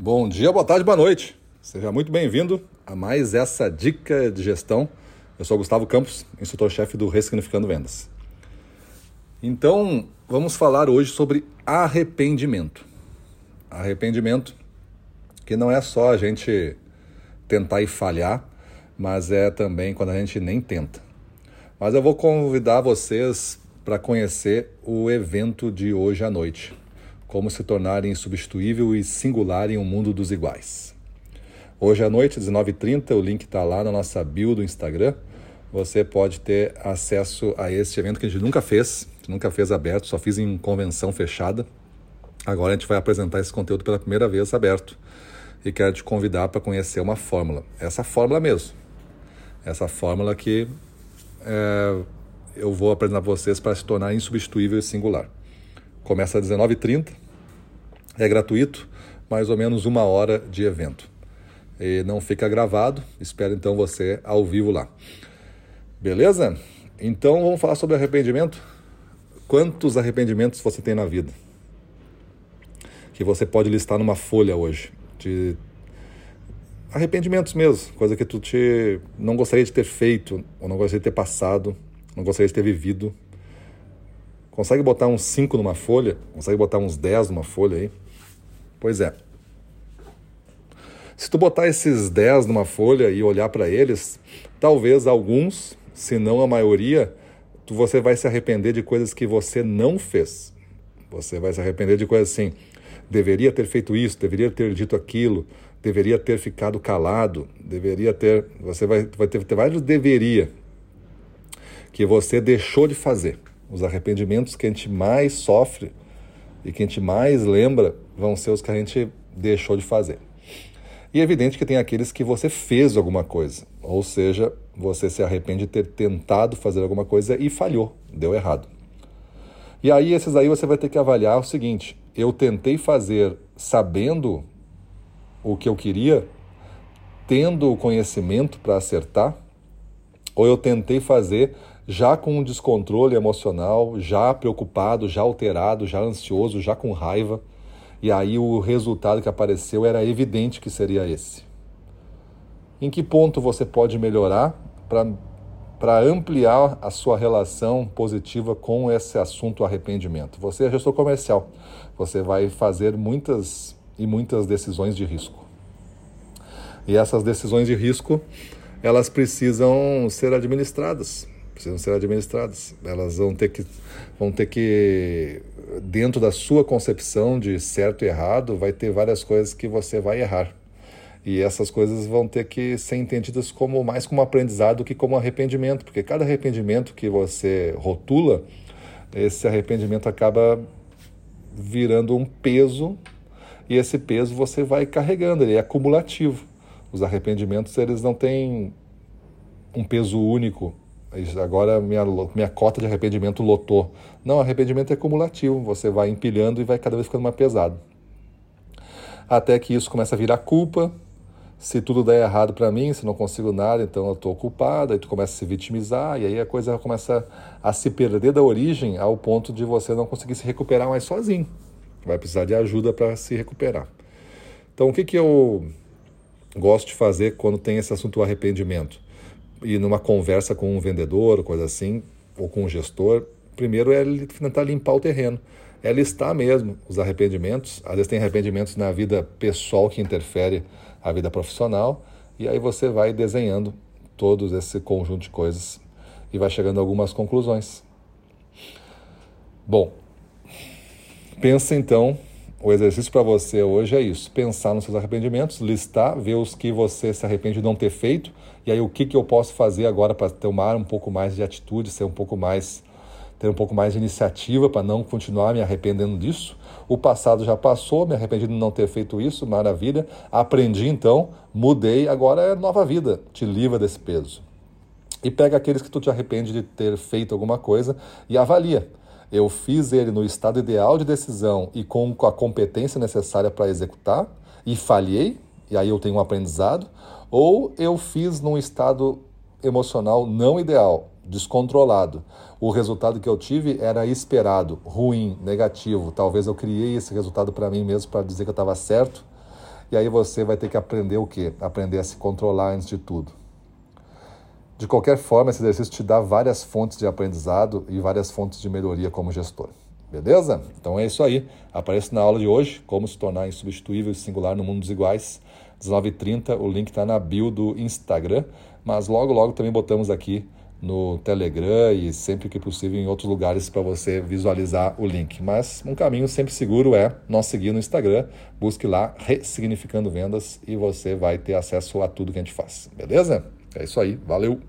Bom dia, boa tarde, boa noite. Seja muito bem-vindo a mais essa dica de gestão. Eu sou Gustavo Campos, instrutor-chefe do Ressignificando Vendas. Então, vamos falar hoje sobre arrependimento. Arrependimento que não é só a gente tentar e falhar, mas é também quando a gente nem tenta. Mas eu vou convidar vocês para conhecer o evento de hoje à noite como se tornar insubstituível e singular em um mundo dos iguais. Hoje à noite, 19h30, o link está lá na nossa bio do Instagram. Você pode ter acesso a esse evento que a gente nunca fez, nunca fez aberto, só fiz em convenção fechada. Agora a gente vai apresentar esse conteúdo pela primeira vez aberto e quero te convidar para conhecer uma fórmula. Essa fórmula mesmo. Essa fórmula que é, eu vou apresentar para vocês para se tornar insubstituível e singular. Começa às 19h30, é gratuito, mais ou menos uma hora de evento. E não fica gravado, espero então você ao vivo lá. Beleza? Então vamos falar sobre arrependimento. Quantos arrependimentos você tem na vida? Que você pode listar numa folha hoje. De arrependimentos mesmo, coisa que tu te não gostaria de ter feito, ou não gostaria de ter passado, não gostaria de ter vivido, Consegue botar uns 5 numa folha? Consegue botar uns 10 numa folha aí? Pois é. Se tu botar esses 10 numa folha e olhar para eles, talvez alguns, se não a maioria, tu, você vai se arrepender de coisas que você não fez. Você vai se arrepender de coisas assim. Deveria ter feito isso, deveria ter dito aquilo, deveria ter ficado calado, deveria ter. Você vai, vai ter, ter vários deveria que você deixou de fazer. Os arrependimentos que a gente mais sofre e que a gente mais lembra vão ser os que a gente deixou de fazer. E é evidente que tem aqueles que você fez alguma coisa, ou seja, você se arrepende de ter tentado fazer alguma coisa e falhou, deu errado. E aí, esses aí você vai ter que avaliar o seguinte: eu tentei fazer sabendo o que eu queria, tendo o conhecimento para acertar, ou eu tentei fazer já com um descontrole emocional, já preocupado, já alterado, já ansioso, já com raiva. E aí o resultado que apareceu era evidente que seria esse. Em que ponto você pode melhorar para ampliar a sua relação positiva com esse assunto arrependimento? Você é gestor comercial. Você vai fazer muitas e muitas decisões de risco. E essas decisões de risco, elas precisam ser administradas precisam ser administradas. Elas vão ter que, vão ter que, dentro da sua concepção de certo e errado, vai ter várias coisas que você vai errar. E essas coisas vão ter que ser entendidas como mais como aprendizado que como arrependimento, porque cada arrependimento que você rotula, esse arrependimento acaba virando um peso e esse peso você vai carregando, ele é acumulativo. Os arrependimentos eles não têm um peso único, agora minha, minha cota de arrependimento lotou. Não, arrependimento é cumulativo, você vai empilhando e vai cada vez ficando mais pesado. Até que isso começa a virar culpa. Se tudo der errado para mim, se não consigo nada, então eu estou culpada, aí tu começa a se vitimizar, e aí a coisa começa a se perder da origem ao ponto de você não conseguir se recuperar mais sozinho. Vai precisar de ajuda para se recuperar. Então, o que, que eu gosto de fazer quando tem esse assunto do arrependimento? E numa conversa com um vendedor, coisa assim, ou com um gestor, primeiro é tentar limpar o terreno. É listar mesmo os arrependimentos. Às vezes tem arrependimentos na vida pessoal que interfere a vida profissional. E aí você vai desenhando todos esse conjunto de coisas e vai chegando a algumas conclusões. Bom, pensa então o exercício para você hoje é isso: pensar nos seus arrependimentos, listar, ver os que você se arrepende de não ter feito, e aí o que, que eu posso fazer agora para tomar um pouco mais de atitude, ser um pouco mais, ter um pouco mais de iniciativa para não continuar me arrependendo disso. O passado já passou, me arrependi de não ter feito isso, maravilha. Aprendi então, mudei, agora é nova vida, te livra desse peso. E pega aqueles que tu te arrepende de ter feito alguma coisa e avalia eu fiz ele no estado ideal de decisão e com a competência necessária para executar e falhei, e aí eu tenho um aprendizado, ou eu fiz num estado emocional não ideal, descontrolado. O resultado que eu tive era esperado, ruim, negativo. Talvez eu criei esse resultado para mim mesmo para dizer que eu estava certo E aí você vai ter que aprender o quê? Aprender a se controlar antes de tudo. De qualquer forma, esse exercício te dá várias fontes de aprendizado e várias fontes de melhoria como gestor. Beleza? Então é isso aí. Aparece na aula de hoje, como se tornar insubstituível e singular no mundo dos iguais. 19h30, o link está na bio do Instagram, mas logo, logo também botamos aqui no Telegram e sempre que possível em outros lugares para você visualizar o link. Mas um caminho sempre seguro é nós seguir no Instagram, busque lá Ressignificando Vendas e você vai ter acesso a tudo que a gente faz. Beleza? É isso aí, valeu!